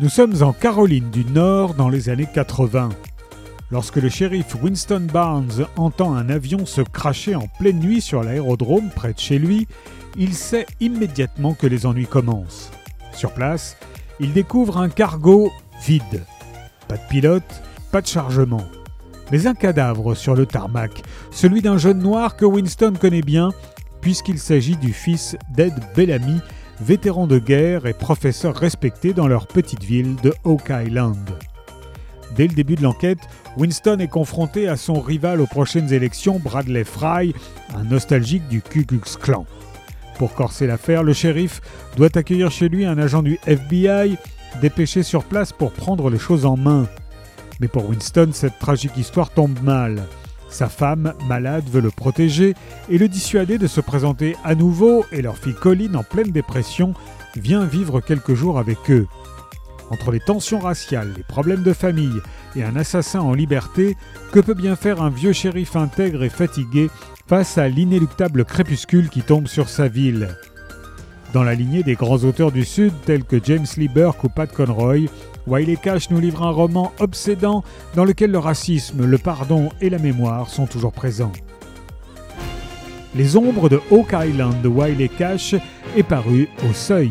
Nous sommes en Caroline du Nord dans les années 80. Lorsque le shérif Winston Barnes entend un avion se cracher en pleine nuit sur l'aérodrome près de chez lui, il sait immédiatement que les ennuis commencent. Sur place, il découvre un cargo vide. Pas de pilote, pas de chargement. Mais un cadavre sur le tarmac, celui d'un jeune noir que Winston connaît bien, puisqu'il s'agit du fils d'Ed Bellamy, vétéran de guerre et professeur respecté dans leur petite ville de Oak Island. Dès le début de l'enquête, Winston est confronté à son rival aux prochaines élections, Bradley Fry, un nostalgique du Ku Klux Klan. Pour corser l'affaire, le shérif doit accueillir chez lui un agent du FBI dépêché sur place pour prendre les choses en main. Mais pour Winston, cette tragique histoire tombe mal. Sa femme, malade, veut le protéger et le dissuader de se présenter à nouveau et leur fille Colline, en pleine dépression, vient vivre quelques jours avec eux. Entre les tensions raciales, les problèmes de famille et un assassin en liberté, que peut bien faire un vieux shérif intègre et fatigué face à l'inéluctable crépuscule qui tombe sur sa ville? Dans la lignée des grands auteurs du Sud tels que James Lee Burke ou Pat Conroy, Wiley Cash nous livre un roman obsédant dans lequel le racisme, le pardon et la mémoire sont toujours présents. Les ombres de Oak Island de Wiley Cash est paru au seuil.